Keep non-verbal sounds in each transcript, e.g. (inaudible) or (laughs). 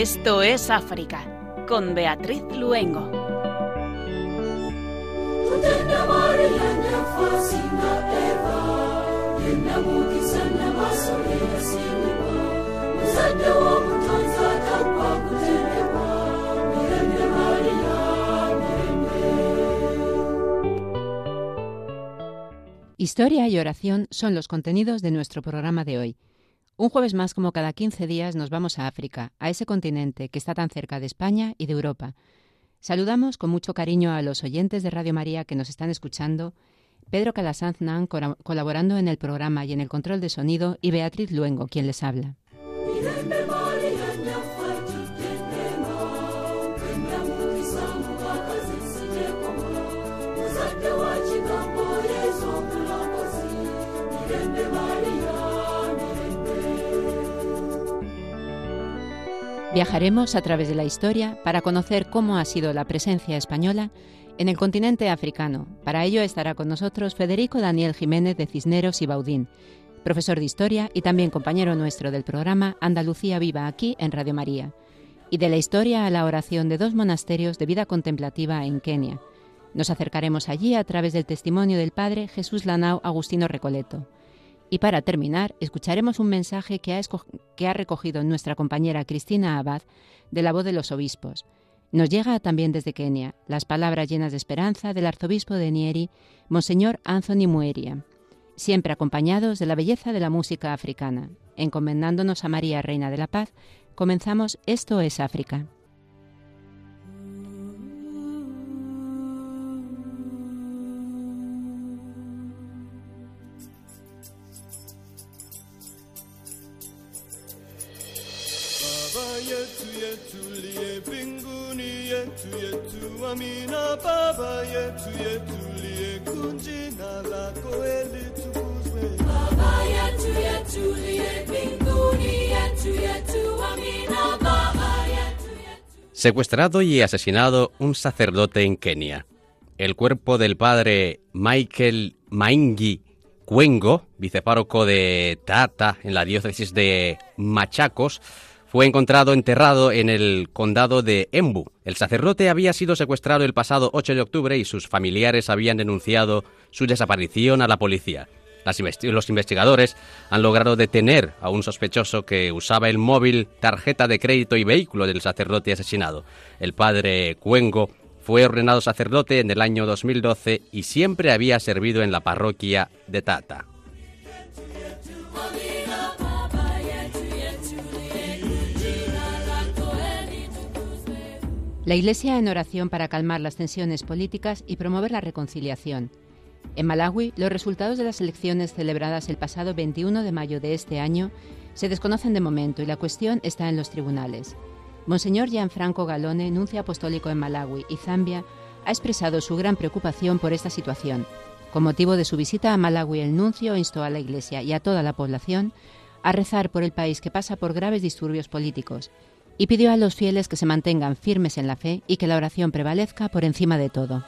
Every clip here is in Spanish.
Esto es África, con Beatriz Luengo. Historia y oración son los contenidos de nuestro programa de hoy. Un jueves más, como cada 15 días, nos vamos a África, a ese continente que está tan cerca de España y de Europa. Saludamos con mucho cariño a los oyentes de Radio María que nos están escuchando, Pedro Calasanz Nan colaborando en el programa y en el control de sonido y Beatriz Luengo, quien les habla. Viajaremos a través de la historia para conocer cómo ha sido la presencia española en el continente africano. Para ello estará con nosotros Federico Daniel Jiménez de Cisneros y Baudín, profesor de historia y también compañero nuestro del programa Andalucía Viva aquí en Radio María, y de la historia a la oración de dos monasterios de vida contemplativa en Kenia. Nos acercaremos allí a través del testimonio del padre Jesús Lanao Agustino Recoleto. Y para terminar, escucharemos un mensaje que ha, que ha recogido nuestra compañera Cristina Abad de la voz de los obispos. Nos llega también desde Kenia las palabras llenas de esperanza del arzobispo de Nieri, Monseñor Anthony Mueria, siempre acompañados de la belleza de la música africana. Encomendándonos a María, Reina de la Paz, comenzamos Esto es África. Secuestrado y asesinado un sacerdote en Kenia. El cuerpo del padre Michael Maingi Cuengo, vicepárroco de Tata en la diócesis de Machacos, fue encontrado enterrado en el condado de Embu. El sacerdote había sido secuestrado el pasado 8 de octubre y sus familiares habían denunciado su desaparición a la policía. los investigadores han logrado detener a un sospechoso que usaba el móvil, tarjeta de crédito y vehículo del sacerdote asesinado. El padre Cuengo fue ordenado sacerdote en el año 2012 y siempre había servido en la parroquia de Tata. La Iglesia en oración para calmar las tensiones políticas y promover la reconciliación. En Malawi, los resultados de las elecciones celebradas el pasado 21 de mayo de este año se desconocen de momento y la cuestión está en los tribunales. Monseñor Gianfranco Galone, nuncio apostólico en Malawi y Zambia, ha expresado su gran preocupación por esta situación. Con motivo de su visita a Malawi, el nuncio instó a la Iglesia y a toda la población a rezar por el país que pasa por graves disturbios políticos y pidió a los fieles que se mantengan firmes en la fe y que la oración prevalezca por encima de todo.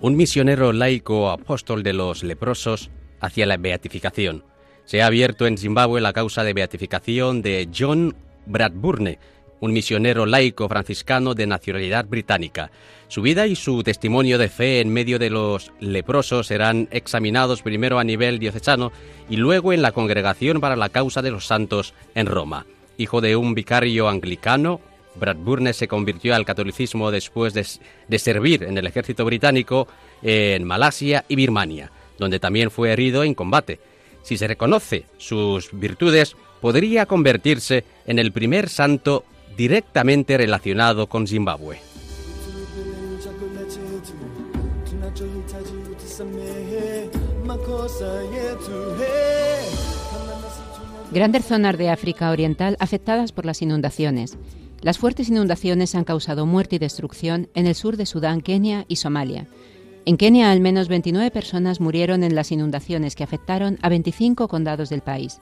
Un misionero laico apóstol de los leprosos hacia la beatificación. Se ha abierto en Zimbabue la causa de beatificación de John Bradburne, un misionero laico franciscano de nacionalidad británica. Su vida y su testimonio de fe en medio de los leprosos serán examinados primero a nivel diocesano y luego en la Congregación para la Causa de los Santos en Roma. Hijo de un vicario anglicano, Bradburne se convirtió al catolicismo después de, de servir en el ejército británico en Malasia y Birmania, donde también fue herido en combate. Si se reconoce sus virtudes, podría convertirse en el primer santo directamente relacionado con Zimbabue. Grandes zonas de África Oriental afectadas por las inundaciones. Las fuertes inundaciones han causado muerte y destrucción en el sur de Sudán, Kenia y Somalia. En Kenia, al menos 29 personas murieron en las inundaciones que afectaron a 25 condados del país.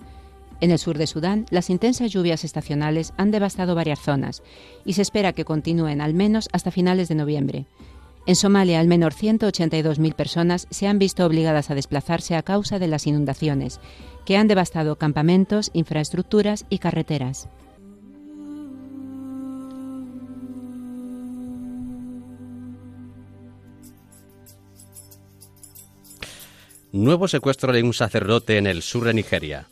En el sur de Sudán, las intensas lluvias estacionales han devastado varias zonas y se espera que continúen al menos hasta finales de noviembre. En Somalia, al menos 182.000 personas se han visto obligadas a desplazarse a causa de las inundaciones, que han devastado campamentos, infraestructuras y carreteras. Nuevo secuestro de un sacerdote en el sur de Nigeria.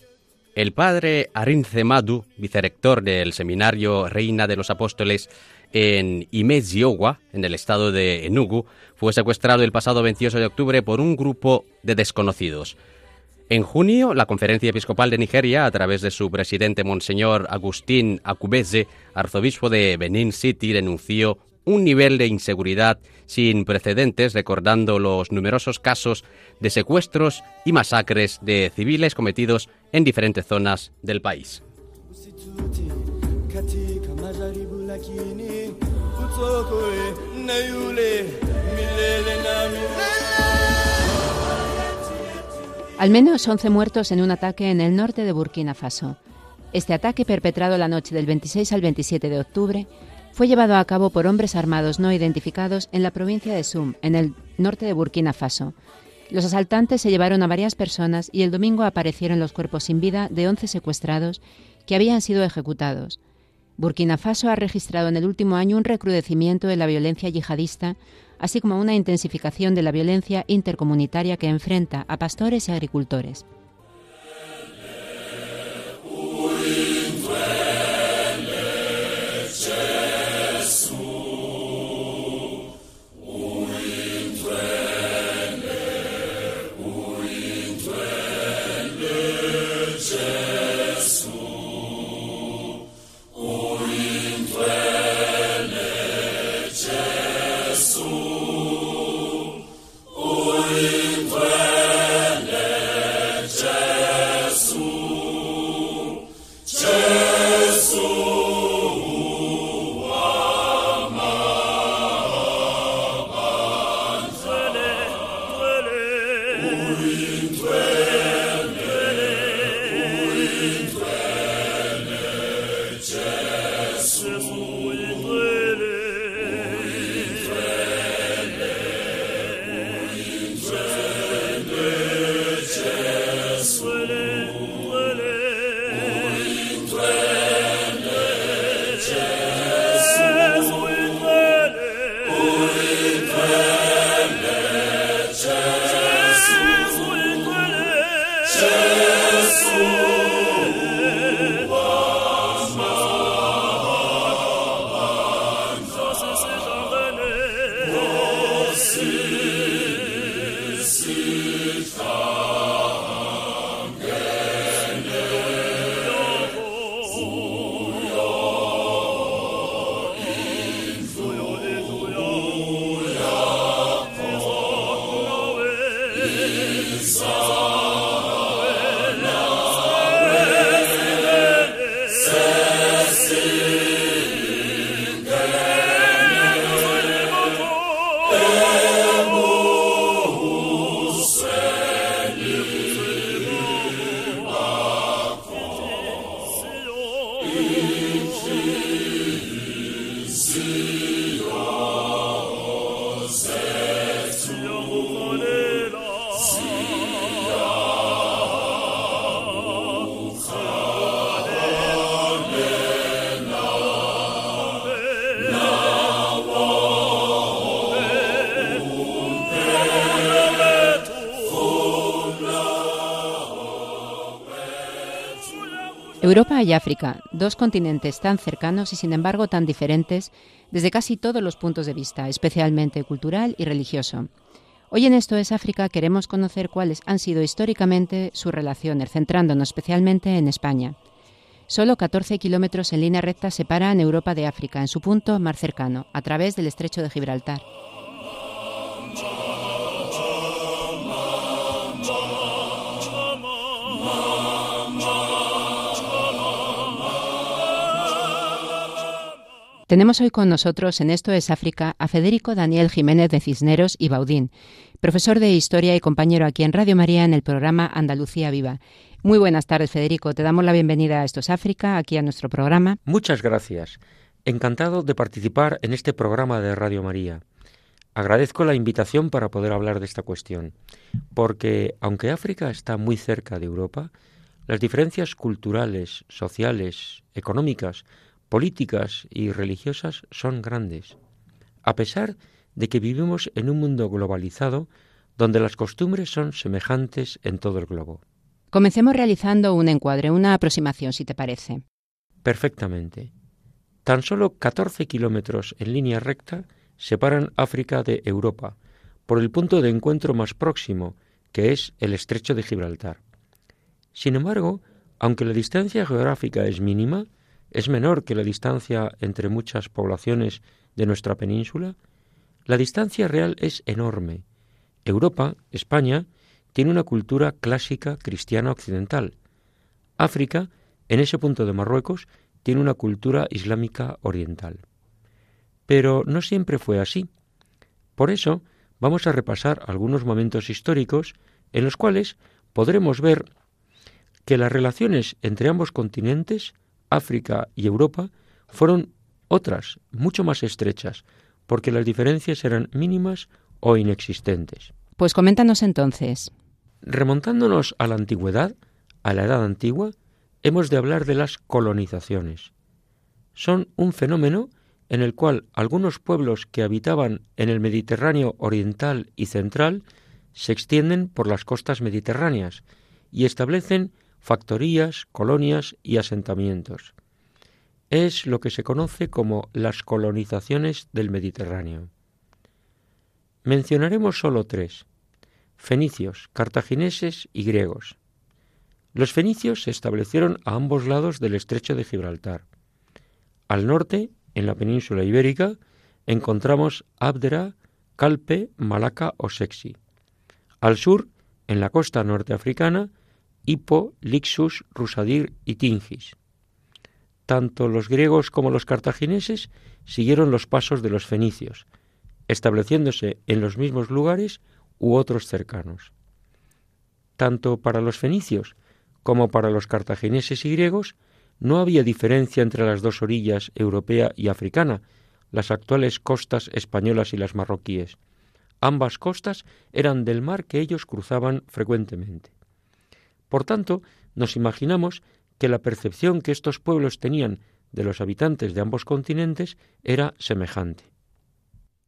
El padre Arinze Madu, vicerector del seminario Reina de los Apóstoles en Imeziowa, en el estado de Enugu, fue secuestrado el pasado 28 de octubre por un grupo de desconocidos. En junio, la Conferencia Episcopal de Nigeria, a través de su presidente Monseñor Agustín Akubeze, arzobispo de Benin City, denunció un nivel de inseguridad sin precedentes, recordando los numerosos casos de secuestros y masacres de civiles cometidos en diferentes zonas del país. Al menos 11 muertos en un ataque en el norte de Burkina Faso. Este ataque, perpetrado la noche del 26 al 27 de octubre, fue llevado a cabo por hombres armados no identificados en la provincia de Sum, en el norte de Burkina Faso. Los asaltantes se llevaron a varias personas y el domingo aparecieron los cuerpos sin vida de 11 secuestrados que habían sido ejecutados. Burkina Faso ha registrado en el último año un recrudecimiento de la violencia yihadista, así como una intensificación de la violencia intercomunitaria que enfrenta a pastores y agricultores. Europa y África, dos continentes tan cercanos y sin embargo tan diferentes desde casi todos los puntos de vista, especialmente cultural y religioso. Hoy en Esto es África queremos conocer cuáles han sido históricamente sus relaciones, centrándonos especialmente en España. Solo 14 kilómetros en línea recta separan Europa de África, en su punto más cercano, a través del estrecho de Gibraltar. Tenemos hoy con nosotros en Esto es África a Federico Daniel Jiménez de Cisneros y Baudín, profesor de Historia y compañero aquí en Radio María en el programa Andalucía Viva. Muy buenas tardes, Federico. Te damos la bienvenida a Esto es África, aquí a nuestro programa. Muchas gracias. Encantado de participar en este programa de Radio María. Agradezco la invitación para poder hablar de esta cuestión, porque aunque África está muy cerca de Europa, las diferencias culturales, sociales, económicas, políticas y religiosas son grandes, a pesar de que vivimos en un mundo globalizado donde las costumbres son semejantes en todo el globo. Comencemos realizando un encuadre, una aproximación, si te parece. Perfectamente. Tan solo 14 kilómetros en línea recta separan África de Europa, por el punto de encuentro más próximo, que es el estrecho de Gibraltar. Sin embargo, aunque la distancia geográfica es mínima, es menor que la distancia entre muchas poblaciones de nuestra península, la distancia real es enorme. Europa, España, tiene una cultura clásica cristiana occidental. África, en ese punto de Marruecos, tiene una cultura islámica oriental. Pero no siempre fue así. Por eso vamos a repasar algunos momentos históricos en los cuales podremos ver que las relaciones entre ambos continentes, África y Europa, fueron otras, mucho más estrechas, porque las diferencias eran mínimas o inexistentes. Pues coméntanos entonces. Remontándonos a la antigüedad, a la edad antigua, hemos de hablar de las colonizaciones. Son un fenómeno en el cual algunos pueblos que habitaban en el Mediterráneo oriental y central se extienden por las costas mediterráneas y establecen factorías, colonias y asentamientos. Es lo que se conoce como las colonizaciones del Mediterráneo. Mencionaremos solo tres, fenicios, cartagineses y griegos. Los fenicios se establecieron a ambos lados del estrecho de Gibraltar. Al norte en la península ibérica, encontramos Abdera, Calpe, Malaca o Sexi. Al sur, en la costa norteafricana, Hippo, Lixus, Rusadir y Tingis. Tanto los griegos como los cartagineses siguieron los pasos de los fenicios, estableciéndose en los mismos lugares u otros cercanos. Tanto para los fenicios como para los cartagineses y griegos no había diferencia entre las dos orillas, europea y africana, las actuales costas españolas y las marroquíes. Ambas costas eran del mar que ellos cruzaban frecuentemente. Por tanto, nos imaginamos que la percepción que estos pueblos tenían de los habitantes de ambos continentes era semejante.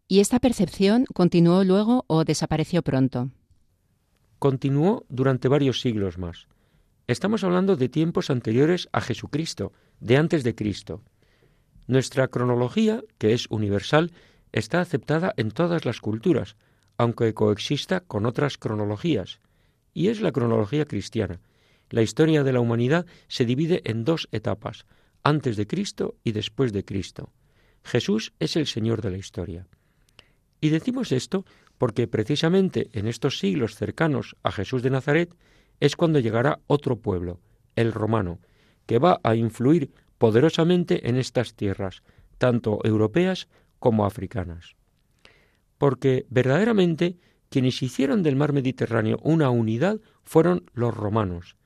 ¿Y esta percepción continuó luego o desapareció pronto? Continuó durante varios siglos más. Estamos hablando de tiempos anteriores a Jesucristo, de antes de Cristo. Nuestra cronología, que es universal, está aceptada en todas las culturas, aunque coexista con otras cronologías, y es la cronología cristiana. La historia de la humanidad se divide en dos etapas, antes de Cristo y después de Cristo. Jesús es el Señor de la historia. Y decimos esto porque precisamente en estos siglos cercanos a Jesús de Nazaret es cuando llegará otro pueblo, el romano, que va a influir poderosamente en estas tierras, tanto europeas como africanas. Porque verdaderamente quienes hicieron del mar Mediterráneo una unidad fueron los romanos,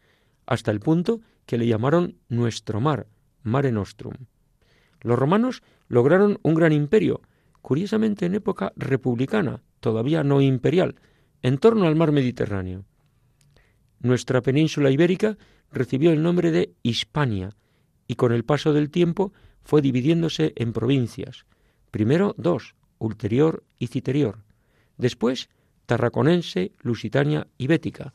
hasta el punto que le llamaron nuestro mar, Mare Nostrum. Los romanos lograron un gran imperio, curiosamente en época republicana, todavía no imperial, en torno al mar Mediterráneo. Nuestra península ibérica recibió el nombre de Hispania y con el paso del tiempo fue dividiéndose en provincias. Primero dos, ulterior y citerior. Después tarraconense, lusitania y bética.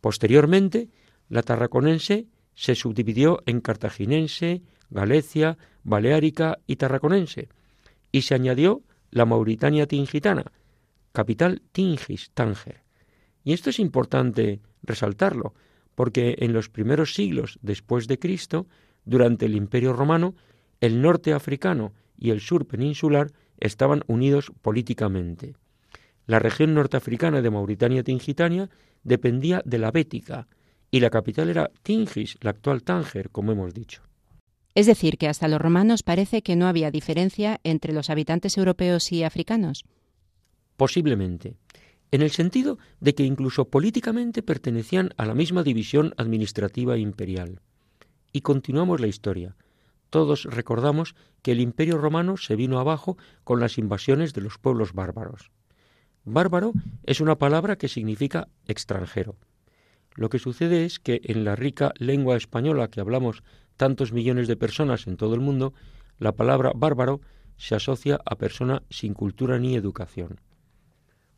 Posteriormente, la tarraconense se subdividió en cartaginense, Galecia, Baleárica y tarraconense, y se añadió la Mauritania tingitana, capital Tingis, Tánger. Y esto es importante resaltarlo, porque en los primeros siglos después de Cristo, durante el Imperio Romano, el norte africano y el sur peninsular estaban unidos políticamente. La región norteafricana de Mauritania Tingitania dependía de la Bética y la capital era Tingis, la actual Tánger, como hemos dicho. Es decir, que hasta los romanos parece que no había diferencia entre los habitantes europeos y africanos. Posiblemente en el sentido de que incluso políticamente pertenecían a la misma división administrativa imperial. Y continuamos la historia. Todos recordamos que el imperio romano se vino abajo con las invasiones de los pueblos bárbaros. Bárbaro es una palabra que significa extranjero. Lo que sucede es que en la rica lengua española que hablamos tantos millones de personas en todo el mundo, la palabra bárbaro se asocia a persona sin cultura ni educación.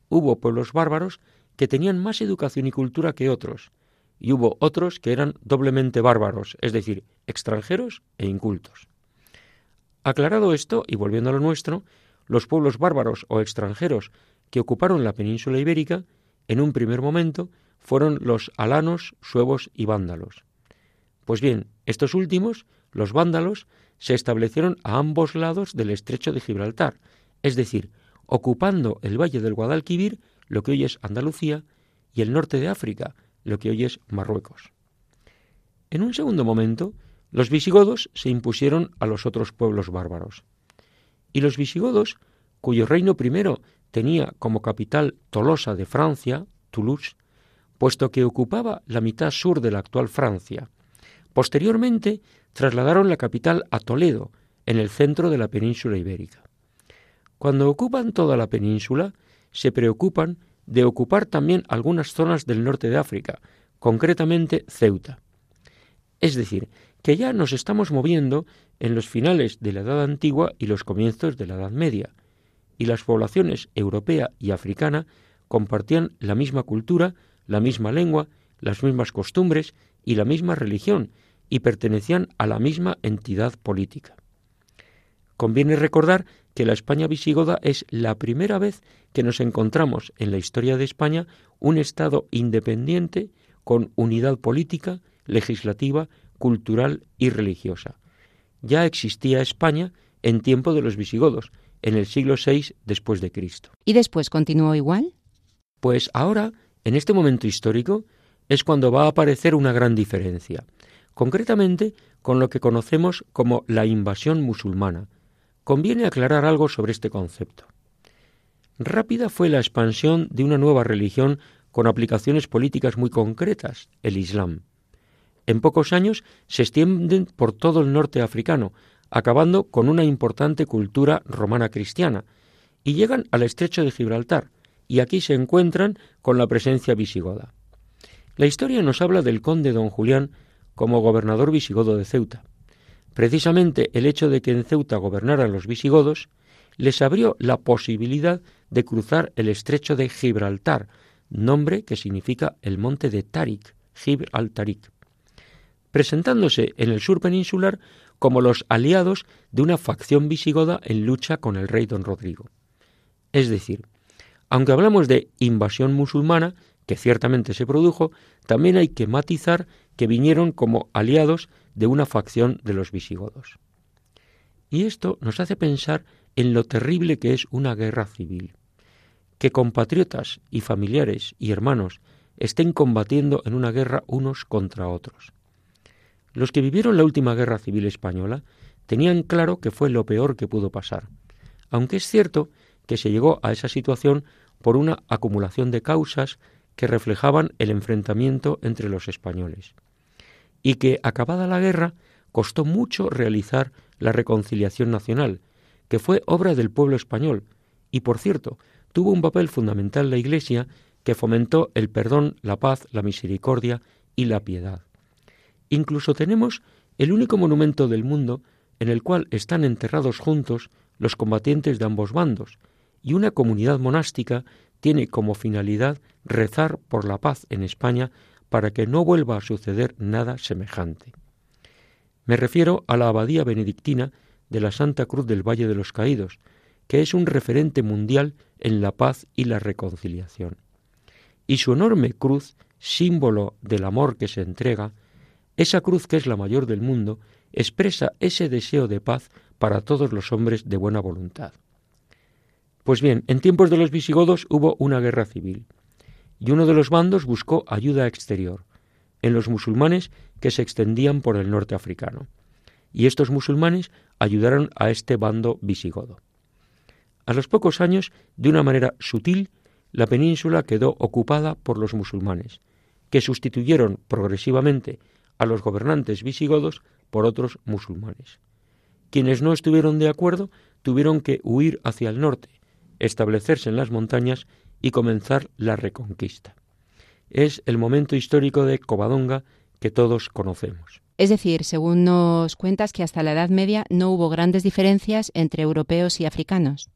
Hubo pueblos bárbaros que tenían más educación y cultura que otros, y hubo otros que eran doblemente bárbaros, es decir, extranjeros e incultos. Aclarado esto, y volviendo a lo nuestro, los pueblos bárbaros o extranjeros que ocuparon la península ibérica, en un primer momento, fueron los alanos, suevos y vándalos. Pues bien, estos últimos, los vándalos, se establecieron a ambos lados del estrecho de Gibraltar, es decir, ocupando el valle del Guadalquivir, lo que hoy es Andalucía, y el norte de África, lo que hoy es Marruecos. En un segundo momento, los visigodos se impusieron a los otros pueblos bárbaros. Y los visigodos, cuyo reino primero tenía como capital Tolosa de Francia, Toulouse, puesto que ocupaba la mitad sur de la actual Francia. Posteriormente trasladaron la capital a Toledo, en el centro de la península ibérica. Cuando ocupan toda la península, se preocupan de ocupar también algunas zonas del norte de África, concretamente Ceuta. Es decir, que ya nos estamos moviendo en los finales de la Edad Antigua y los comienzos de la Edad Media, y las poblaciones europea y africana compartían la misma cultura, la misma lengua, las mismas costumbres y la misma religión, y pertenecían a la misma entidad política. Conviene recordar que la España visigoda es la primera vez que nos encontramos en la historia de España un Estado independiente con unidad política, legislativa, cultural y religiosa. Ya existía España en tiempo de los visigodos, en el siglo VI después de Cristo. ¿Y después continuó igual? Pues ahora, en este momento histórico, es cuando va a aparecer una gran diferencia, concretamente con lo que conocemos como la invasión musulmana. Conviene aclarar algo sobre este concepto. Rápida fue la expansión de una nueva religión con aplicaciones políticas muy concretas, el Islam. En pocos años se extienden por todo el norte africano, acabando con una importante cultura romana cristiana, y llegan al estrecho de Gibraltar, y aquí se encuentran con la presencia visigoda. La historia nos habla del conde don Julián como gobernador visigodo de Ceuta. Precisamente el hecho de que en Ceuta gobernaran los visigodos les abrió la posibilidad de cruzar el estrecho de Gibraltar, nombre que significa el monte de Tarik, Gibraltarik, presentándose en el sur peninsular como los aliados de una facción visigoda en lucha con el rey don Rodrigo. Es decir, aunque hablamos de invasión musulmana, que ciertamente se produjo, también hay que matizar que vinieron como aliados de una facción de los visigodos. Y esto nos hace pensar en lo terrible que es una guerra civil. Que compatriotas y familiares y hermanos estén combatiendo en una guerra unos contra otros. Los que vivieron la última guerra civil española tenían claro que fue lo peor que pudo pasar, aunque es cierto que se llegó a esa situación por una acumulación de causas que reflejaban el enfrentamiento entre los españoles, y que, acabada la guerra, costó mucho realizar la reconciliación nacional, que fue obra del pueblo español, y por cierto, tuvo un papel fundamental la Iglesia que fomentó el perdón, la paz, la misericordia y la piedad. Incluso tenemos el único monumento del mundo en el cual están enterrados juntos los combatientes de ambos bandos, y una comunidad monástica tiene como finalidad rezar por la paz en España para que no vuelva a suceder nada semejante. Me refiero a la abadía benedictina de la Santa Cruz del Valle de los Caídos, que es un referente mundial en la paz y la reconciliación. Y su enorme cruz, símbolo del amor que se entrega, esa cruz que es la mayor del mundo, expresa ese deseo de paz para todos los hombres de buena voluntad. Pues bien, en tiempos de los visigodos hubo una guerra civil, y uno de los bandos buscó ayuda exterior, en los musulmanes que se extendían por el norte africano, y estos musulmanes ayudaron a este bando visigodo. A los pocos años, de una manera sutil, la península quedó ocupada por los musulmanes, que sustituyeron progresivamente a los gobernantes visigodos por otros musulmanes. Quienes no estuvieron de acuerdo tuvieron que huir hacia el norte, establecerse en las montañas y comenzar la reconquista. Es el momento histórico de Covadonga que todos conocemos. Es decir, según nos cuentas que hasta la Edad Media no hubo grandes diferencias entre europeos y africanos.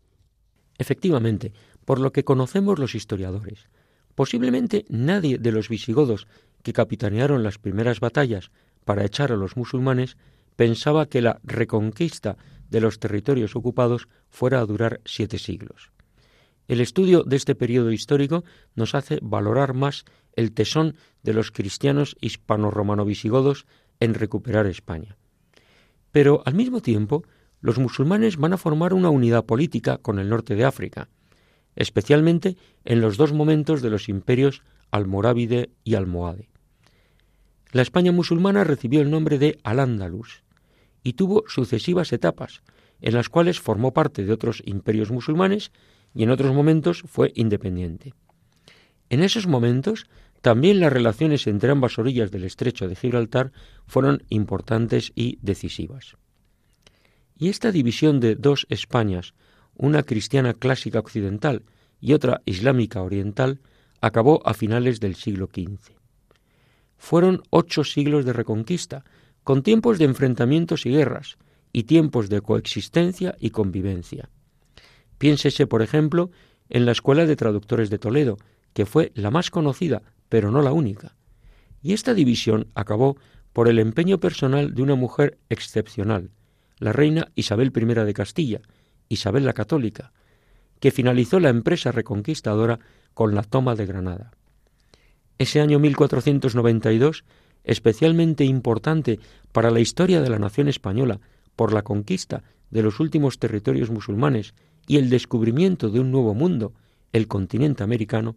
Efectivamente, por lo que conocemos los historiadores, posiblemente nadie de los visigodos que capitanearon las primeras batallas para echar a los musulmanes pensaba que la reconquista de los territorios ocupados fuera a durar siete siglos. El estudio de este periodo histórico nos hace valorar más el tesón de los cristianos hispano-romano-visigodos en recuperar España. Pero al mismo tiempo, los musulmanes van a formar una unidad política con el norte de África, especialmente en los dos momentos de los imperios almorávide y almohade. La España musulmana recibió el nombre de Al-Ándalus y tuvo sucesivas etapas, en las cuales formó parte de otros imperios musulmanes y en otros momentos fue independiente. En esos momentos también las relaciones entre ambas orillas del estrecho de Gibraltar fueron importantes y decisivas. Y esta división de dos Españas, una cristiana clásica occidental y otra islámica oriental, acabó a finales del siglo XV. Fueron ocho siglos de reconquista, con tiempos de enfrentamientos y guerras, y tiempos de coexistencia y convivencia. Piénsese, por ejemplo, en la Escuela de Traductores de Toledo, que fue la más conocida, pero no la única. Y esta división acabó por el empeño personal de una mujer excepcional, la reina Isabel I de Castilla, Isabel la Católica, que finalizó la empresa reconquistadora con la toma de Granada. Ese año 1492, especialmente importante para la historia de la nación española por la conquista de los últimos territorios musulmanes y el descubrimiento de un nuevo mundo, el continente americano,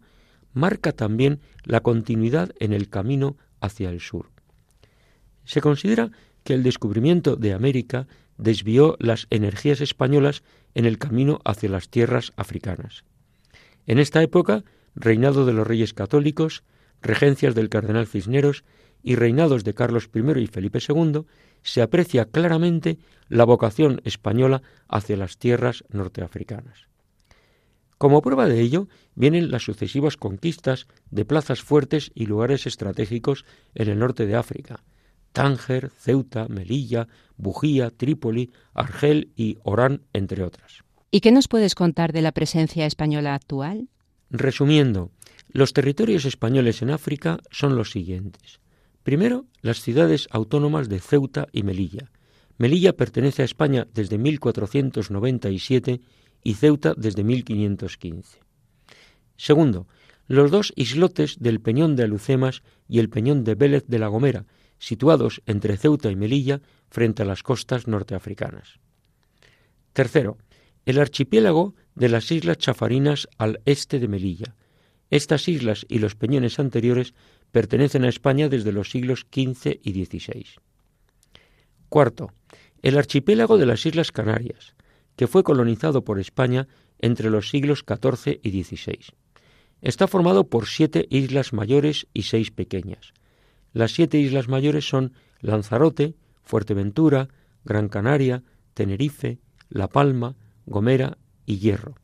marca también la continuidad en el camino hacia el sur. Se considera que el descubrimiento de América desvió las energías españolas en el camino hacia las tierras africanas. En esta época, reinado de los reyes católicos, regencias del cardenal Cisneros y reinados de Carlos I y Felipe II, se aprecia claramente la vocación española hacia las tierras norteafricanas. Como prueba de ello vienen las sucesivas conquistas de plazas fuertes y lugares estratégicos en el norte de África, Tánger, Ceuta, Melilla, Bujía, Trípoli, Argel y Orán, entre otras. ¿Y qué nos puedes contar de la presencia española actual? Resumiendo, los territorios españoles en África son los siguientes. Primero, las ciudades autónomas de Ceuta y Melilla. Melilla pertenece a España desde 1497 y Ceuta desde 1515. Segundo, los dos islotes del Peñón de Alucemas y el Peñón de Vélez de la Gomera, situados entre Ceuta y Melilla frente a las costas norteafricanas. Tercero, el archipiélago de las Islas Chafarinas al este de Melilla. Estas islas y los peñones anteriores pertenecen a España desde los siglos XV y XVI. Cuarto, el archipiélago de las Islas Canarias, que fue colonizado por España entre los siglos XIV y XVI. Está formado por siete islas mayores y seis pequeñas. Las siete islas mayores son Lanzarote, Fuerteventura, Gran Canaria, Tenerife, La Palma, Gomera y Hierro.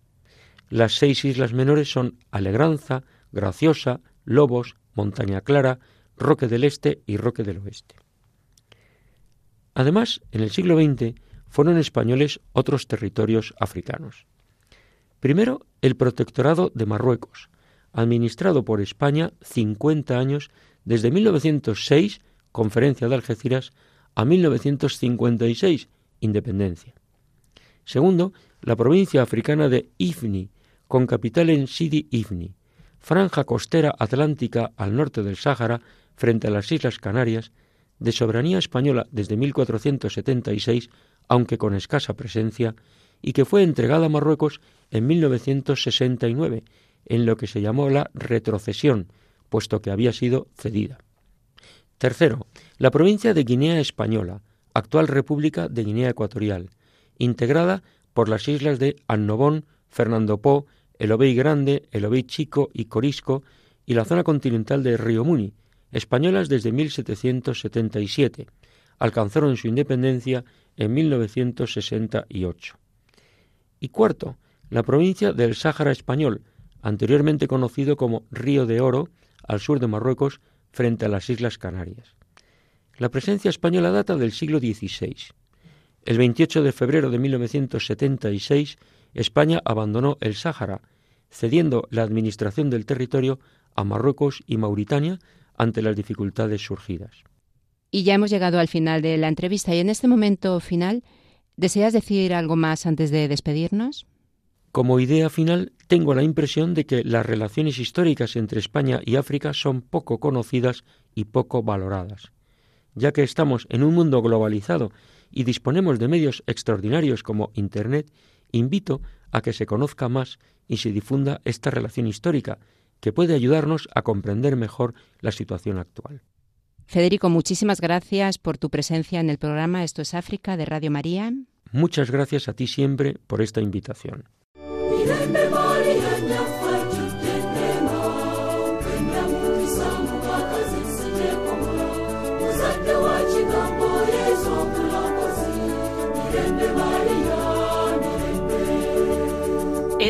Las seis islas menores son Alegranza, Graciosa, Lobos, Montaña Clara, Roque del Este y Roque del Oeste. Además, en el siglo XX fueron españoles otros territorios africanos. Primero, el protectorado de Marruecos, administrado por España 50 años desde 1906, Conferencia de Algeciras, a 1956, Independencia. Segundo, la provincia africana de Ifni, con capital en Sidi Ifni, franja costera atlántica al norte del Sáhara, frente a las Islas Canarias, de soberanía española desde 1476, aunque con escasa presencia, y que fue entregada a Marruecos en 1969, en lo que se llamó la retrocesión, puesto que había sido cedida. Tercero, la provincia de Guinea Española, actual República de Guinea Ecuatorial, integrada por las islas de Annobón, Fernando Po, el Obey Grande, el Obey Chico y Corisco y la zona continental de Río Muni, españolas desde 1777. Alcanzaron su independencia en 1968. Y cuarto, la provincia del Sáhara español, anteriormente conocido como Río de Oro, al sur de Marruecos, frente a las Islas Canarias. La presencia española data del siglo XVI. El 28 de febrero de 1976, España abandonó el Sáhara, cediendo la administración del territorio a Marruecos y Mauritania ante las dificultades surgidas. Y ya hemos llegado al final de la entrevista y en este momento final, ¿deseas decir algo más antes de despedirnos? Como idea final, tengo la impresión de que las relaciones históricas entre España y África son poco conocidas y poco valoradas. Ya que estamos en un mundo globalizado y disponemos de medios extraordinarios como Internet, invito a que se conozca más y se difunda esta relación histórica, que puede ayudarnos a comprender mejor la situación actual. Federico, muchísimas gracias por tu presencia en el programa Esto es África de Radio María. Muchas gracias a ti siempre por esta invitación.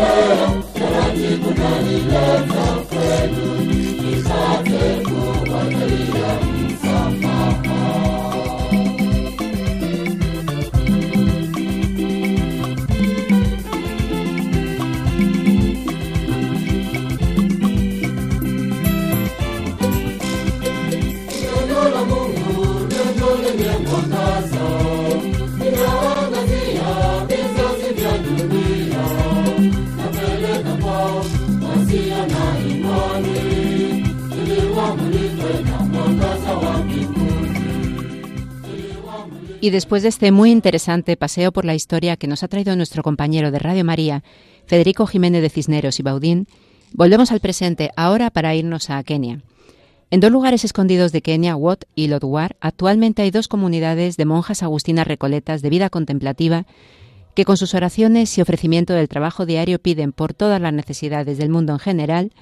Love, love, love. Y después de este muy interesante paseo por la historia que nos ha traído nuestro compañero de Radio María, Federico Jiménez de Cisneros y Baudín, volvemos al presente ahora para irnos a Kenia. En dos lugares escondidos de Kenia, Wat y Lodwar, actualmente hay dos comunidades de monjas agustinas recoletas de vida contemplativa que con sus oraciones y ofrecimiento del trabajo diario piden por todas las necesidades del mundo en general,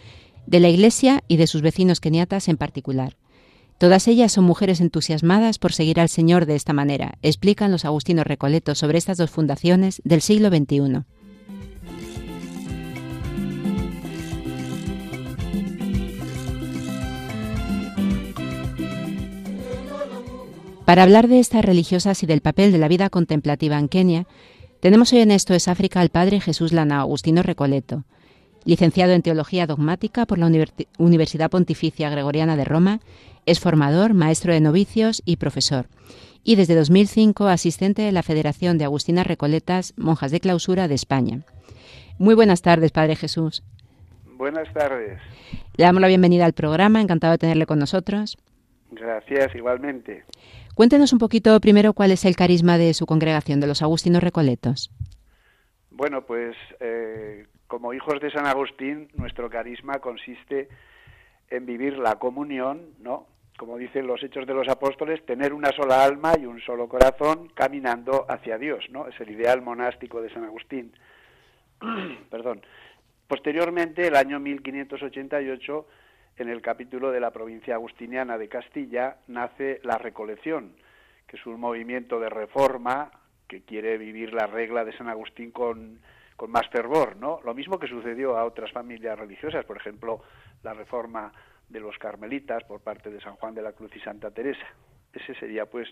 de la Iglesia y de sus vecinos keniatas en particular. Todas ellas son mujeres entusiasmadas por seguir al Señor de esta manera, explican los agustinos recoletos sobre estas dos fundaciones del siglo XXI. Para hablar de estas religiosas y del papel de la vida contemplativa en Kenia, Tenemos hoy en Esto es África al padre Jesús Lana Agustino Recoleto, licenciado en Teología Dogmática por la Universidad Pontificia Gregoriana de Roma, es formador, maestro de novicios y profesor, y desde 2005 asistente de la Federación de Agustinas Recoletas, Monjas de Clausura de España. Muy buenas tardes, Padre Jesús. Buenas tardes. Le damos la bienvenida al programa, encantado de tenerle con nosotros. Gracias, igualmente. Cuéntenos un poquito primero cuál es el carisma de su congregación, de los Agustinos Recoletos. Bueno, pues eh, como hijos de San Agustín, nuestro carisma consiste en vivir la comunión, ¿no? Como dicen los Hechos de los Apóstoles, tener una sola alma y un solo corazón caminando hacia Dios, ¿no? Es el ideal monástico de San Agustín. (clears throat) Perdón. Posteriormente, el año 1588, en el capítulo de la provincia agustiniana de Castilla, nace la Recolección, que es un movimiento de reforma que quiere vivir la regla de San Agustín con, con más fervor, ¿no? Lo mismo que sucedió a otras familias religiosas, por ejemplo, la reforma de los carmelitas por parte de San Juan de la Cruz y Santa Teresa. Ese sería, pues,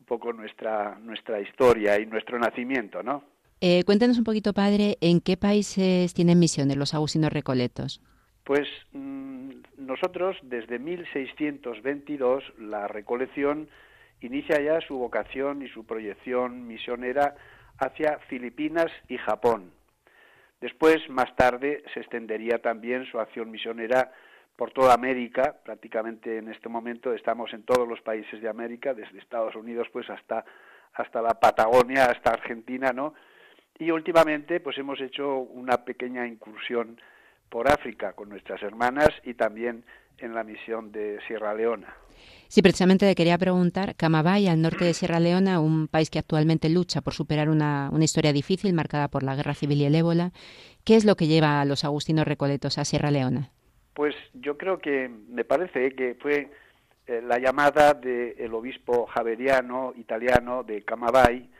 un poco nuestra, nuestra historia y nuestro nacimiento, ¿no? Eh, cuéntenos un poquito, padre, ¿en qué países tienen misiones los agustinos recoletos? Pues mm, nosotros desde 1622 la recolección inicia ya su vocación y su proyección misionera hacia Filipinas y Japón. Después, más tarde, se extendería también su acción misionera por toda América, prácticamente en este momento estamos en todos los países de América, desde Estados Unidos pues hasta hasta la Patagonia, hasta Argentina, ¿no? Y últimamente pues hemos hecho una pequeña incursión por África con nuestras hermanas y también en la misión de Sierra Leona. Sí, precisamente le quería preguntar, Camabay, al norte de Sierra Leona, un país que actualmente lucha por superar una, una, historia difícil marcada por la guerra civil y el ébola, ¿qué es lo que lleva a los agustinos recoletos a Sierra Leona? Pues yo creo que me parece que fue eh, la llamada del obispo javeriano italiano de Camabay,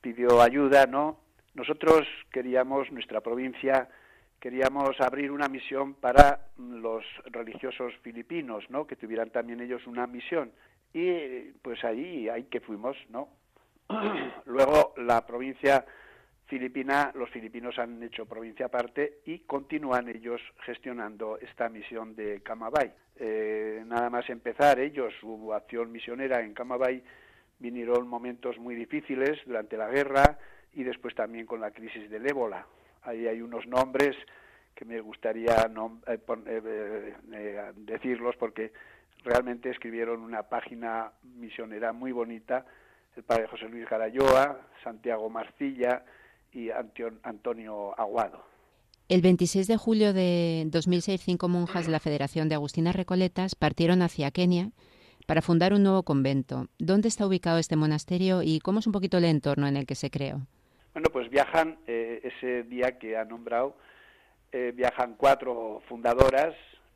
pidió ayuda, ¿no? Nosotros queríamos, nuestra provincia, queríamos abrir una misión para los religiosos filipinos, ¿no? Que tuvieran también ellos una misión. Y pues ahí, ahí que fuimos, ¿no? (clears throat) Luego la provincia filipina, los filipinos han hecho provincia aparte y continúan ellos gestionando esta misión de Camabay. Eh, nada más empezar ellos su acción misionera en Camabay, vinieron momentos muy difíciles durante la guerra y después también con la crisis del ébola. Ahí hay unos nombres que me gustaría eh, eh, decirlos porque realmente escribieron una página misionera muy bonita el padre José Luis Garayoa, Santiago Marcilla, y Antonio Aguado. El 26 de julio de 2006, cinco monjas de la Federación de Agustinas Recoletas partieron hacia Kenia para fundar un nuevo convento. ¿Dónde está ubicado este monasterio y cómo es un poquito el entorno en el que se creó? Bueno, pues viajan eh, ese día que ha nombrado, eh, viajan cuatro fundadoras.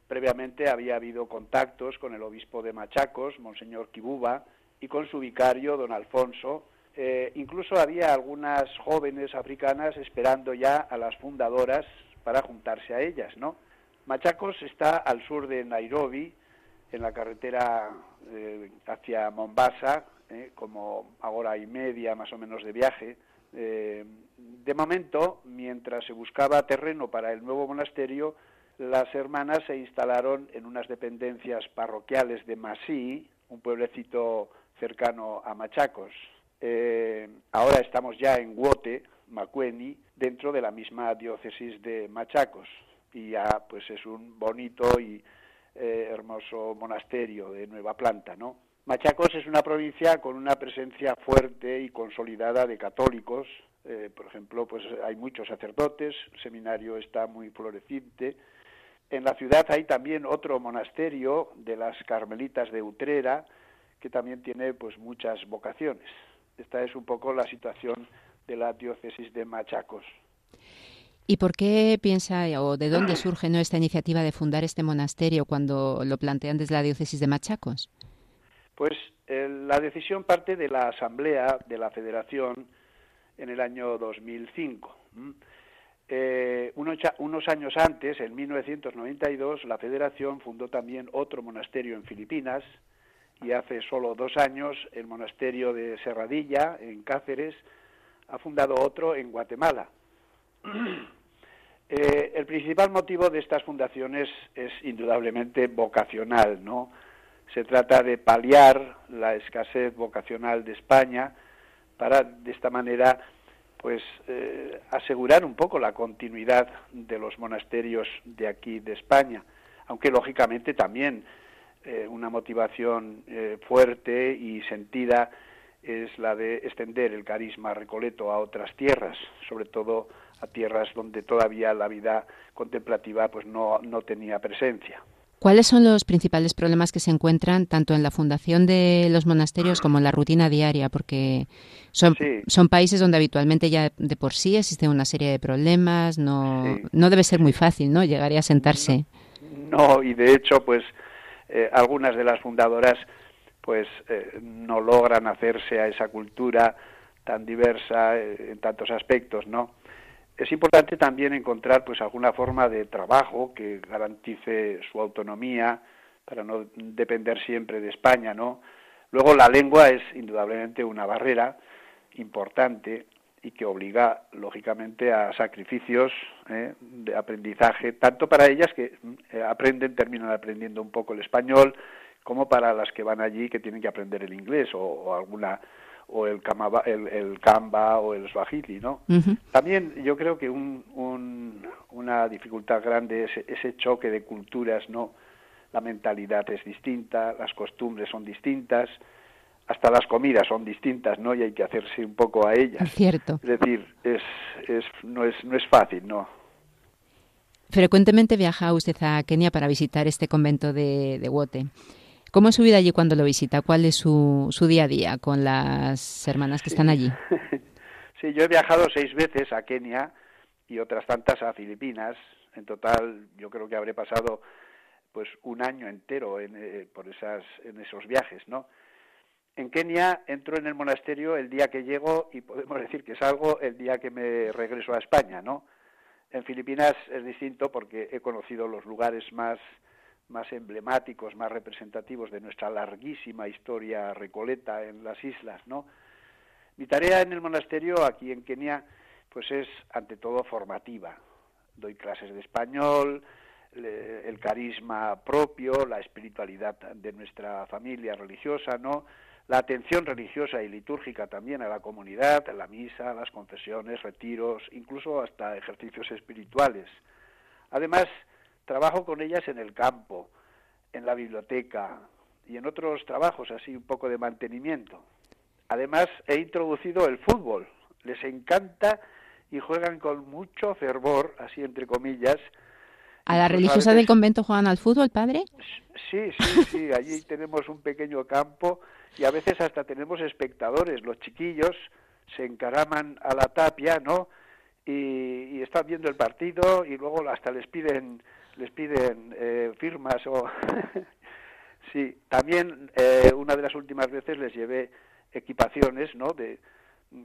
Previamente había habido contactos con el obispo de Machacos, Monseñor Kibuba, y con su vicario, don Alfonso, eh, incluso había algunas jóvenes africanas esperando ya a las fundadoras para juntarse a ellas, ¿no? Machacos está al sur de Nairobi, en la carretera eh, hacia Mombasa, eh, como hora y media más o menos de viaje. de momento, mientras se buscaba terreno para el nuevo monasterio, las hermanas se instalaron en unas dependencias parroquiales de Masí, un pueblecito cercano a Machacos. Eh, ahora estamos ya en Wote, Macueni, dentro de la misma diócesis de Machacos. Y ya pues es un bonito y eh, hermoso monasterio de nueva planta, ¿no? Machacos es una provincia con una presencia fuerte y consolidada de católicos. Eh, por ejemplo, pues hay muchos sacerdotes, el seminario está muy floreciente. En la ciudad hay también otro monasterio de las Carmelitas de Utrera, que también tiene pues muchas vocaciones. Esta es un poco la situación de la diócesis de Machacos. ¿Y por qué piensa o de dónde (clears throat) surge ¿no, esta iniciativa de fundar este monasterio cuando lo plantean desde la diócesis de Machacos? Pues la decisión parte de la asamblea de la Federación en el año 2005. Eh, unos, unos años antes, en 1992, la Federación fundó también otro monasterio en Filipinas, y hace solo dos años el monasterio de Serradilla, en Cáceres, ha fundado otro en Guatemala. (clears throat) Eh, el principal motivo de estas fundaciones es indudablemente vocacional, ¿no? Se trata de paliar la escasez vocacional de España para de esta manera pues eh, asegurar un poco la continuidad de los monasterios de aquí de España, aunque lógicamente también eh, una motivación eh, fuerte y sentida es la de extender el carisma recoleto a otras tierras, sobre todo a tierras donde todavía la vida contemplativa pues no, no tenía presencia. ¿Cuáles son los principales problemas que se encuentran tanto en la fundación de los monasterios como en la rutina diaria? Porque son, son países donde habitualmente ya de por sí existe una serie de problemas, no, no debe ser muy fácil, ¿no? Llegaría a sentarse. No, y de hecho, pues eh, algunas de las fundadoras pues eh, no logran hacerse a esa cultura tan diversa eh, en tantos aspectos, ¿no? Es importante también encontrar pues alguna forma de trabajo que garantice su autonomía para no depender siempre de España, ¿no? Luego la lengua es indudablemente una barrera importante y que obliga lógicamente a sacrificios ¿eh? de aprendizaje tanto para ellas que eh, aprenden terminan aprendiendo un poco el español como para las que van allí que tienen que aprender el inglés o alguna o el, Kamaba, el, el o el Swahili, ¿no? También yo creo que un, una dificultad grande es ese choque de culturas, ¿no? La mentalidad es distinta, las costumbres son distintas, hasta las comidas son distintas, ¿no? Y hay que hacerse un poco a ellas. Es cierto. Es decir, es, es, no, es, no es fácil, ¿no? Frecuentemente viaja usted a Kenia para visitar este convento de, de Wote. ¿Cómo es su vida allí cuando lo visita? ¿Cuál es su, su día a día con las hermanas que están allí? (laughs) Sí, yo he viajado seis veces a Kenia y otras tantas a Filipinas. En total, yo creo que habré pasado pues un año entero en, eh, por esas, en esos viajes, ¿no? En Kenia entro en el monasterio el día que llego y podemos (laughs) decir que salgo el día que me regreso a España, ¿no? En Filipinas es distinto porque he conocido los lugares más más emblemáticos, más representativos de nuestra larguísima historia recoleta en las islas, ¿no? Mi tarea en el monasterio aquí en Kenia pues es ante todo formativa. Doy clases de español, el carisma propio, la espiritualidad de nuestra familia religiosa, ¿no? La atención religiosa y litúrgica también a la comunidad, la misa, las confesiones, retiros, incluso hasta ejercicios espirituales. Además, trabajo con ellas en el campo, en la biblioteca y en otros trabajos así un poco de mantenimiento. Además, he introducido el fútbol. Les encanta y juegan con mucho fervor, así entre comillas. ¿A la religiosa del convento juegan al fútbol, padre? Sí, sí, sí. Allí (laughs) tenemos un pequeño campo y a veces hasta tenemos espectadores. Los chiquillos se encaraman a la tapia, ¿no? Y, y están viendo el partido y luego hasta les piden les piden eh, firmas o (laughs) sí también eh, una de las últimas veces les llevé equipaciones no de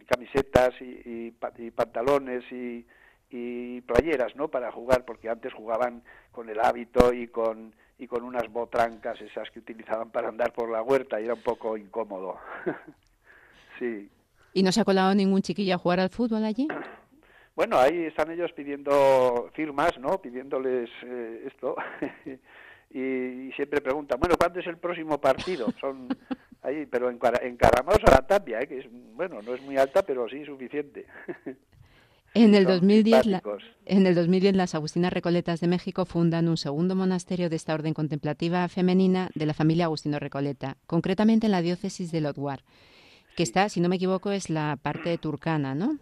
camisetas y, pantalones y, y, playeras no para jugar porque antes jugaban con el hábito y con y con unas botrancas esas que utilizaban para andar por la huerta y era un poco incómodo (laughs) sí y no se ha colado ningún chiquillo a jugar al fútbol allí (clears throat) bueno, ahí están ellos pidiendo firmas, ¿no? Pidiéndoles eh, esto. (laughs) y, siempre preguntan, bueno, ¿cuándo es el próximo partido? (laughs) Son ahí, pero encaramados a la tapia, ¿eh? que es, bueno, no es muy alta, pero sí suficiente. En el, 2010, en el 2010 las Agustinas Recoletas de México fundan un segundo monasterio de esta orden contemplativa femenina de la familia Agustino Recoleta, concretamente en la diócesis de Lodwar, que está, si no me equivoco, es la parte turcana, ¿no?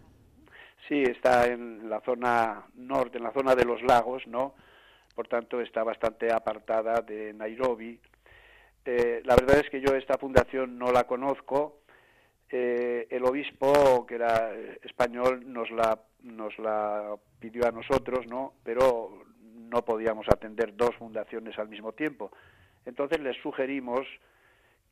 Sí, está en la zona norte, en la zona de los lagos, ¿no? Por tanto, está bastante apartada de Nairobi. Eh, la verdad es que yo esta fundación no la conozco. Eh, el obispo, que era español, nos la, nos la pidió a nosotros, ¿no? Pero no podíamos atender dos fundaciones al mismo tiempo. Entonces les sugerimos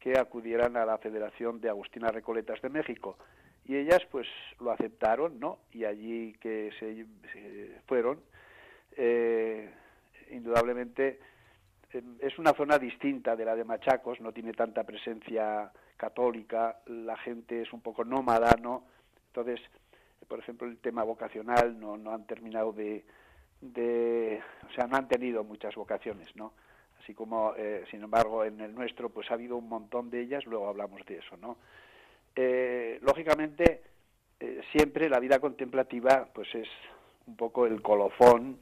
que acudieran a la Federación de Agustinas Recoletas de México y ellas pues lo aceptaron no y allí que se, fueron eh, indudablemente em, es una zona distinta de la de Machacos no tiene tanta presencia católica la gente es un poco nómada no entonces por ejemplo, el tema vocacional no, no han terminado de, o sea, no han tenido muchas vocaciones, ¿no? Así como, eh, sin embargo, en el nuestro, pues ha habido un montón de ellas, luego hablamos de eso, ¿no? Eh, lógicamente, eh, siempre la vida contemplativa, pues es un poco el colofón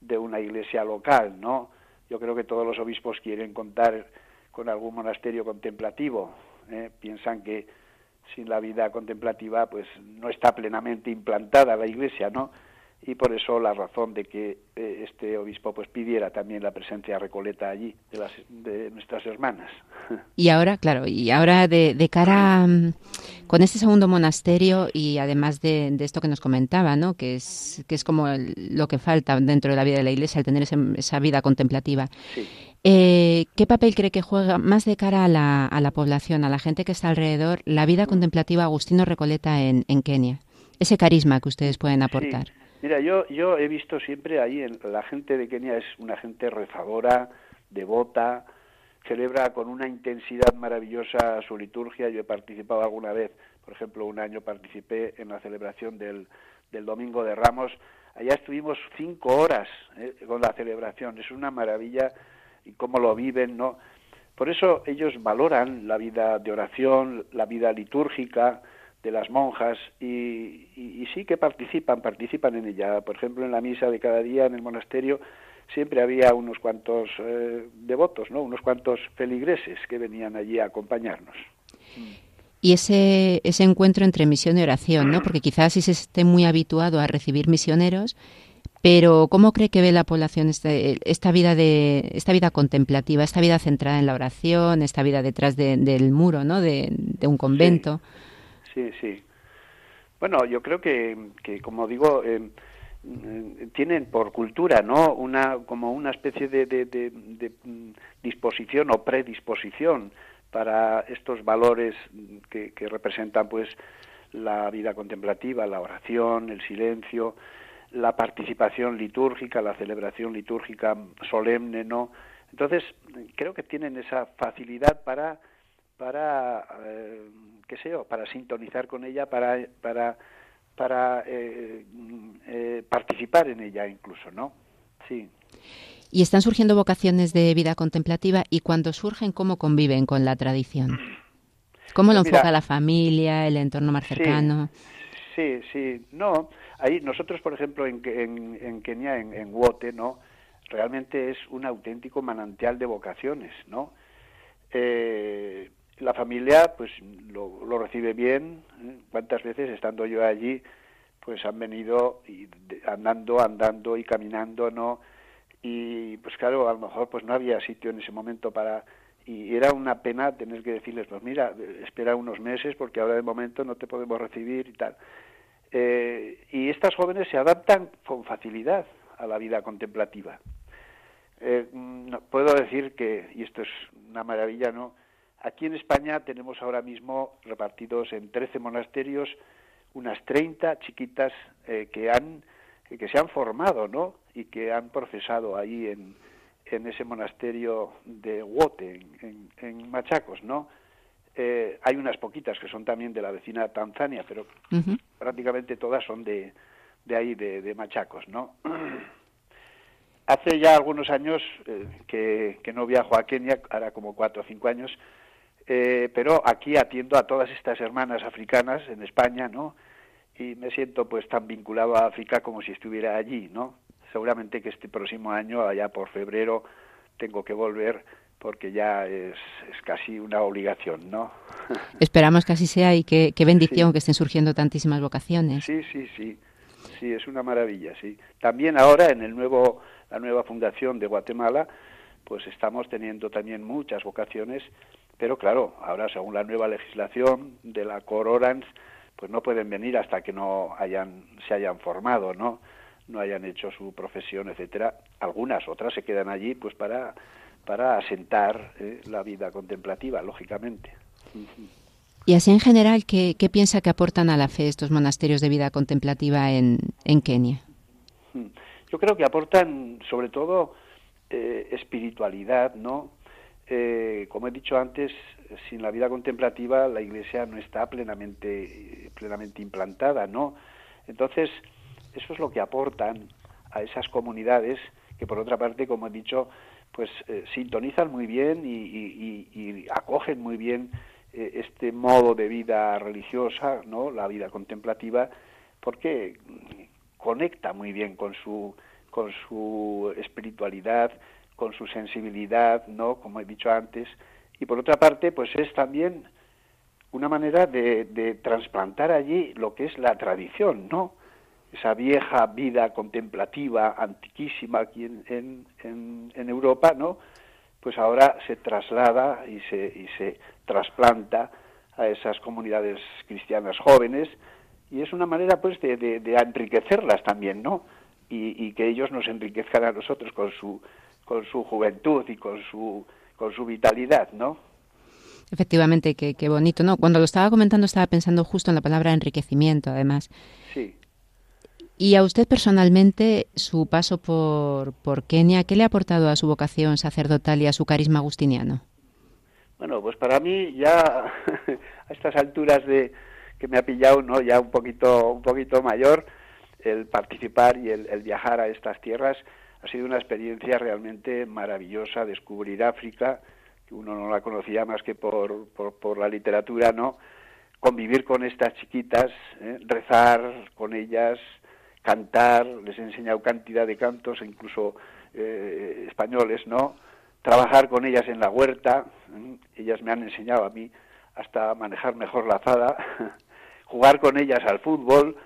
de una iglesia local, ¿no? Yo creo que todos los obispos quieren contar con algún monasterio contemplativo, piensan que sin la vida contemplativa, pues no está plenamente implantada la iglesia, ¿no? y por eso la razón de que eh, este obispo pues pidiera también la presencia recoleta allí de, las, de nuestras hermanas. (laughs) Y ahora, claro, y ahora de, de cara mm, con este segundo monasterio y además de, esto que nos comentaba, ¿no? que es que es como lo que falta dentro de la vida de la Iglesia, el tener esa vida contemplativa. Eh, ¿Qué papel cree que juega más de cara a la, a la población, a la gente que está alrededor, la vida contemplativa Agustino Recoleta en, en Kenia? Ese carisma que ustedes pueden aportar. Mira, yo, yo he visto siempre ahí, en, la gente de Kenia es una gente rezadora, devota, celebra con una intensidad maravillosa su liturgia. Yo he participado alguna vez, por ejemplo, un año participé en la celebración del, del Domingo de Ramos. Allá estuvimos cinco horas eh, con la celebración. Es una maravilla y cómo lo viven, ¿no? Por eso ellos valoran la vida de oración, la vida litúrgica, de las monjas y, sí que participan, participan en ella. Por ejemplo, en la misa de cada día en el monasterio siempre había unos cuantos eh, devotos, ¿no? unos cuantos feligreses que venían allí a acompañarnos. Y ese, ese encuentro entre misión y oración, ¿no? Porque quizás si se esté muy habituado a recibir misioneros, pero ¿cómo cree que ve la población este, esta vida de esta vida contemplativa, esta vida centrada en la oración, esta vida detrás del muro, ¿no? De, un convento sí, sí. Bueno, yo creo que, como digo, eh, mm, tienen por cultura, ¿no? Una como una especie de, de, disposición o predisposición para estos valores que, que representan, pues, la vida contemplativa, la oración, el silencio, la participación litúrgica, la celebración litúrgica solemne, ¿no? Entonces, creo que tienen esa facilidad para para eh, qué sé yo, para sintonizar con ella, para para para eh, eh, participar en ella incluso, ¿no? Sí. Y están surgiendo vocaciones de vida contemplativa y cuando surgen, ¿cómo conviven con la tradición? ¿Cómo lo pues enfoca la familia, el entorno más cercano? Sí, sí, no. Ahí nosotros, por ejemplo, en, en, Kenia, en, en Wote, ¿no? Realmente es un auténtico manantial de vocaciones, ¿no? Eh, la familia pues lo, lo recibe bien. ¿Cuántas veces estando yo allí pues han venido y andando, andando y caminando, ¿no? Y pues claro, a lo mejor pues no había sitio en ese momento para y era una pena tener que decirles, pues mira, espera unos meses porque ahora de momento no te podemos recibir y tal. Eh, y estas jóvenes se adaptan con facilidad a la vida contemplativa. Eh, puedo decir que, y esto es una maravilla, ¿no? Aquí en España tenemos ahora mismo repartidos en 13 monasterios unas 30 chiquitas eh, que han que se han formado, ¿no? Y que han procesado ahí en, en ese monasterio de Wote, en, Machacos, ¿no? Eh, hay unas poquitas que son también de la vecina Tanzania, pero prácticamente todas son de, de ahí, de, de Machacos, ¿no? (clears throat) Hace ya algunos años eh, que, que, no viajo a Kenia, ahora como cuatro o cinco años, eh, pero aquí atiendo a todas estas hermanas africanas en España, ¿no? Y me siento pues tan vinculado a África como si estuviera allí, ¿no? Seguramente que este próximo año, allá por febrero, tengo que volver porque ya es, es casi una obligación, ¿no? (laughs) Esperamos que así sea y qué, bendición que estén surgiendo tantísimas vocaciones. Sí, sí, sí, sí, es una maravilla, sí. También ahora en el nuevo, la nueva fundación de Guatemala, pues estamos teniendo también muchas vocaciones pero claro, ahora según la nueva legislación de la Cororans, pues no pueden venir hasta que no hayan, se hayan formado, ¿no? No hayan hecho su profesión, etcétera. Algunas, otras se quedan allí, pues para, para asentar eh, la vida contemplativa, lógicamente. Y así en general, ¿qué, ¿qué, piensa que aportan a la fe estos monasterios de vida contemplativa en, en Kenia? Yo creo que aportan sobre todo eh, espiritualidad, ¿no? Eh, como he dicho antes, sin la vida contemplativa la Iglesia no está plenamente, plenamente implantada, ¿no? Entonces, eso es lo que aportan a esas comunidades que por otra parte, como he dicho, pues eh, sintonizan muy bien y, acogen muy bien eh, este modo de vida religiosa, ¿no? La vida contemplativa, porque conecta muy bien con su con su espiritualidad, con su sensibilidad, ¿no? Como he dicho antes, y por otra parte, pues es también una manera de, de trasplantar allí lo que es la tradición, ¿no? Esa vieja vida contemplativa, antiquísima aquí en, en, en, Europa, ¿no? Pues ahora se traslada y se, y se trasplanta a esas comunidades cristianas jóvenes y es una manera pues de, de, enriquecerlas también, ¿no? Y, y, que ellos nos enriquezcan a nosotros con su, con su juventud y con su, con su vitalidad, ¿no? Efectivamente, qué, qué bonito, ¿no? Cuando lo estaba comentando estaba pensando justo en la palabra enriquecimiento, además. Sí. Y a usted personalmente, su paso por, por Kenia, ¿qué le ha aportado a su vocación sacerdotal y a su carisma agustiniano? Bueno, pues para mí ya (laughs) a estas alturas de que me ha pillado, no, ya un poquito, un poquito mayor, el participar y el, viajar a estas tierras ha sido una experiencia realmente maravillosa. Descubrir África, que uno no la conocía más que por, por, la literatura, ¿no? Convivir con estas chiquitas, ¿eh? rezar con ellas, cantar, les he enseñado cantidad de cantos, incluso eh, españoles, ¿no? Trabajar con ellas en la huerta, ellas me han enseñado a mí hasta manejar mejor la azada, (laughs) jugar con ellas al fútbol,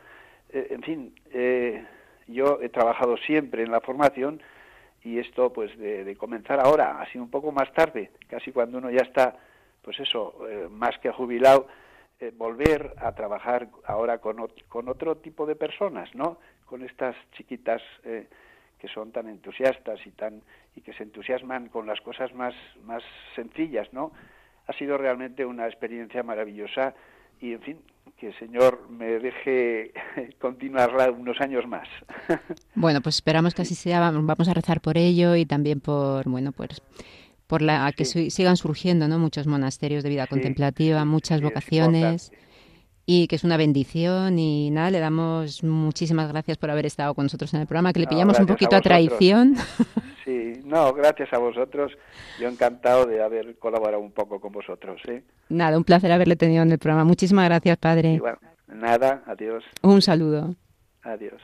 eh, en fin, eh, yo he trabajado siempre en la formación y esto pues de, comenzar ahora, así un poco más tarde, casi cuando uno ya está, pues eso, más que jubilado, volver a trabajar ahora con, con otro tipo de personas, ¿no? Con estas chiquitas eh, que son tan entusiastas y tan y que se entusiasman con las cosas más más sencillas, ¿no? Ha sido realmente una experiencia maravillosa y en fin, que el Señor me deje (laughs) continuarla unos años más. (laughs) Bueno, pues esperamos que así sea, vamos a rezar por ello y también por bueno, pues por la que sigan surgiendo, ¿no? Muchos monasterios de vida contemplativa, muchas vocaciones y que es una bendición y nada, le damos muchísimas gracias por haber estado con nosotros en el programa, que le pillamos un poquito a, traición. (laughs) Sí, no, gracias a vosotros. Yo encantado de haber colaborado un poco con vosotros. ¿sí? Nada, un placer haberle tenido en el programa. Muchísimas gracias, padre. Nada, adiós. Un saludo. Adiós.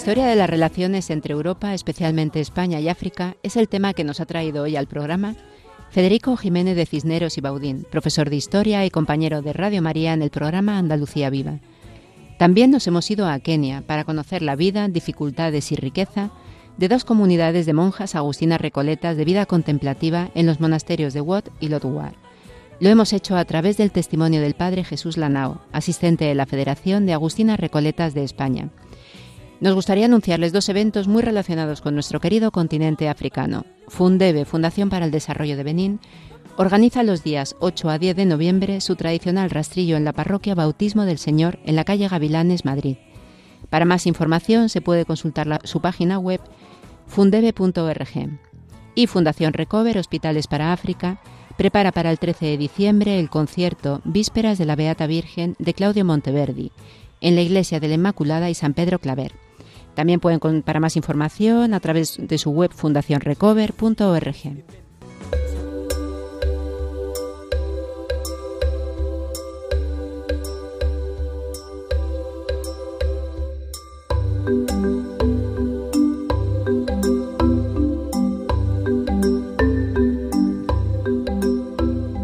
Historia de las relaciones entre Europa, especialmente España y África, es el tema que nos ha traído hoy al programa Federico Jiménez de Cisneros y Baudín, profesor de Historia y compañero de Radio María en el programa Andalucía Viva. También nos hemos ido a Kenia para conocer la vida, dificultades y riqueza de dos comunidades de monjas agustinas recoletas de vida contemplativa en los monasterios de Wat y Lotwar. Lo hemos hecho a través del testimonio del padre Jesús Lanao, asistente de la Federación de Agustinas Recoletas de España nos gustaría anunciarles dos eventos muy relacionados con nuestro querido continente africano. Fundebe, Fundación para el Desarrollo de Benín, organiza los días 8 a 10 de noviembre su tradicional rastrillo en la parroquia Bautismo del Señor en la calle Gavilanes, Madrid. Para más información se puede consultar su página web fundebe.org. Y Fundación Recover Hospitales para África prepara para el 13 de diciembre el concierto Vísperas de la Beata Virgen de Claudio Monteverdi en la Iglesia de la Inmaculada y San Pedro Claver. También pueden, para más información, a través de su web fundacionrecover.org.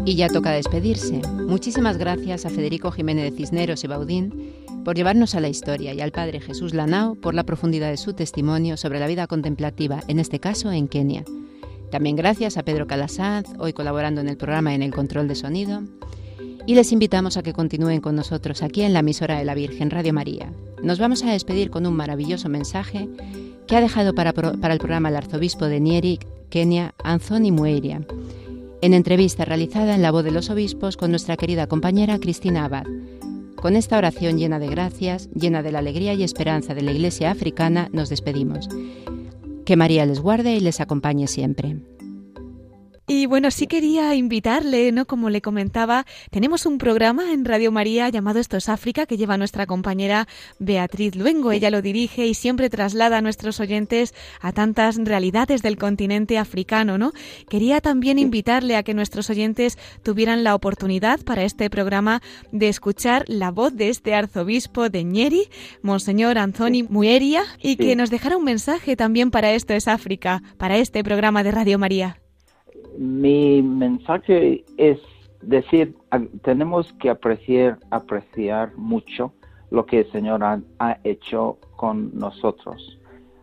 Y ya toca despedirse. Muchísimas gracias a Federico Jiménez de Cisneros y Baudín por llevarnos a la historia y al Padre Jesús Lanao por la profundidad de su testimonio sobre la vida contemplativa, en este caso en Kenia. También gracias a Pedro Calasanz, hoy colaborando en el programa en el control de sonido. Y les invitamos a que continúen con nosotros aquí en la emisora de la Virgen Radio María. Nos vamos a despedir con un maravilloso mensaje que ha dejado para, el programa el arzobispo de Nyeri, Kenia, Anthony Mueiria, en entrevista realizada en la voz de los obispos con nuestra querida compañera Cristina Abad. Con esta oración llena de gracias, llena de la alegría y esperanza de la Iglesia africana, nos despedimos. Que María les guarde y les acompañe siempre. Y bueno, sí quería invitarle, ¿no? Como le comentaba, tenemos un programa en Radio María llamado Esto es África que lleva nuestra compañera Beatriz Luengo. Ella lo dirige y siempre traslada a nuestros oyentes a tantas realidades del continente africano, ¿no? Quería también invitarle a que nuestros oyentes tuvieran la oportunidad para este programa de escuchar la voz de este arzobispo de Ñeri, Monseñor Anthony Mueria, y que nos dejara un mensaje también para Esto es África, para este programa de Radio María mi mensaje es decir, tenemos que apreciar, apreciar mucho lo que el Señor ha, hecho con nosotros.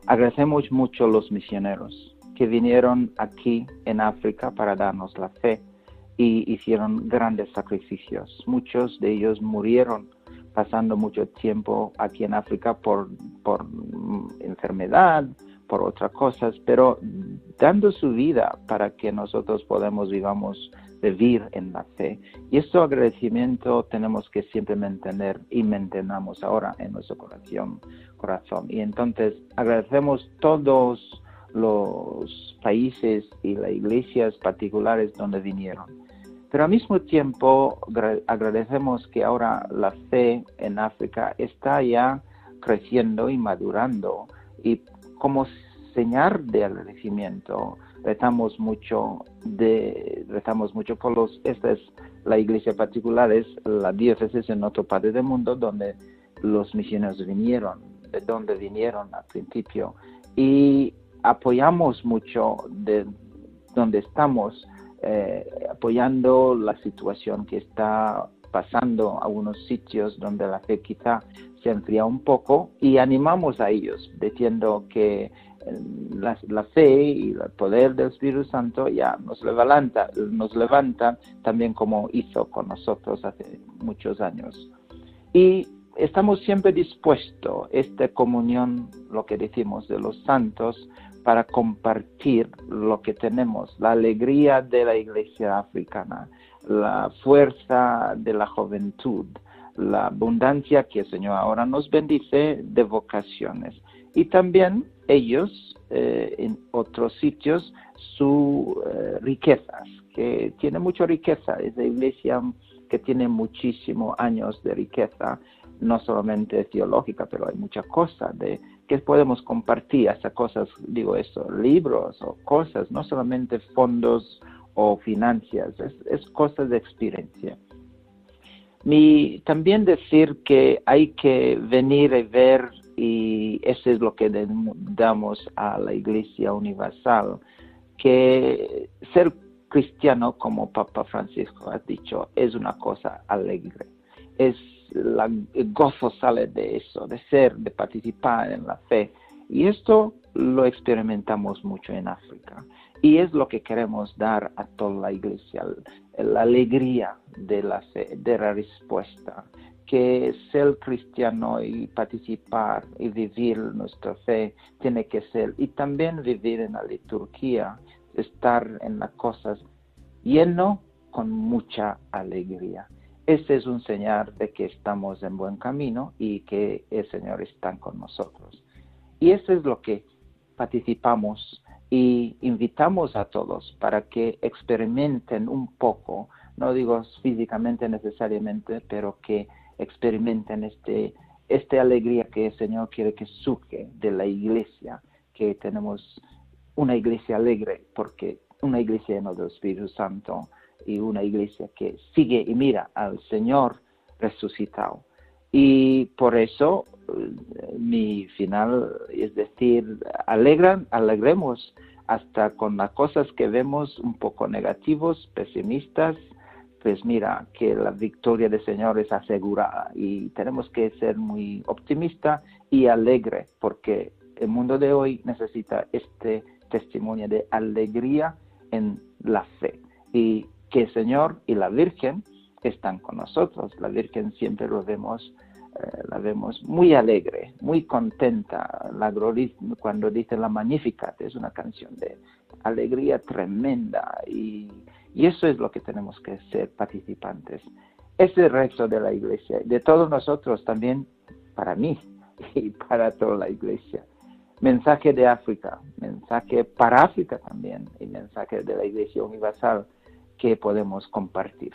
Agradecemos mucho a los misioneros que vinieron aquí en África para darnos la fe y hicieron grandes sacrificios. Muchos de ellos murieron pasando mucho tiempo aquí en África por, por enfermedad, otras cosas, pero dando su vida para que nosotros podamos vivamos vivir en la fe. Y este agradecimiento tenemos que siempre mantener y mantenamos ahora en nuestro corazón. corazón. Y entonces agradecemos todos los países y las iglesias particulares donde vinieron. Pero al mismo tiempo agradecemos que ahora la fe en África está ya creciendo y madurando y como señal de agradecimiento. Rezamos mucho de rezamos mucho por los esta es la iglesia particular es la diócesis en otro parte del mundo donde los misioneros vinieron de donde vinieron al principio. Y apoyamos mucho de donde estamos eh, apoyando la situación que está pasando a algunos sitios donde la fe quizá se enfría un poco y animamos a ellos diciendo que la, fe y el poder del Espíritu Santo ya nos levanta, nos levanta también como hizo con nosotros hace muchos años. Y estamos siempre dispuestos, esta comunión, lo que decimos de los santos, para compartir lo que tenemos, la alegría de la iglesia africana, la fuerza de la juventud, la abundancia que el Señor ahora nos bendice de vocaciones. Y también ellos eh, en otros sitios sus eh, riquezas, que tiene mucha riqueza, es la iglesia que tiene muchísimos años de riqueza, no solamente teológica, pero hay muchas cosas de que podemos compartir, hasta cosas, digo eso, libros o cosas, no solamente fondos o finanzas, es, es cosas de experiencia. Mi, también decir que hay que venir y ver, y eso es lo que damos a la Iglesia Universal, que ser cristiano, como Papa Francisco ha dicho, es una cosa alegre. Es la, el gozo sale de eso, de ser, de participar en la fe. Y esto lo experimentamos mucho en África. Y es lo que queremos dar a toda la iglesia, la alegría de la fe, de la respuesta, que ser cristiano y participar y vivir nuestra fe tiene que ser, y también vivir en la liturgia, estar en las cosas lleno con mucha alegría. Ese es un señal de que estamos en buen camino y que el Señor está con nosotros. Y eso es lo que participamos y invitamos a todos para que experimenten un poco, no digo físicamente necesariamente, pero que experimenten este, esta alegría que el Señor quiere que surge de la iglesia, que tenemos una iglesia alegre, porque una iglesia llena del Espíritu Santo y una iglesia que sigue y mira al Señor resucitado. Y por eso eh, mi final es decir, alegran, alegremos hasta con las cosas que vemos un poco negativos, pesimistas, pues mira que la victoria del Señor es asegurada y tenemos que ser muy optimistas y alegre porque el mundo de hoy necesita este testimonio de alegría en la fe y que el Señor y la Virgen están con nosotros. La Virgen siempre lo vemos, eh, la vemos muy alegre, muy contenta. La cuando dice la Magnificat es una canción de alegría tremenda y y eso es lo que tenemos que ser participantes. Es el resto de la iglesia, de todos nosotros también, para mí (laughs) y para toda la iglesia. Mensaje de África, mensaje para África también y mensaje de la iglesia universal que podemos compartir.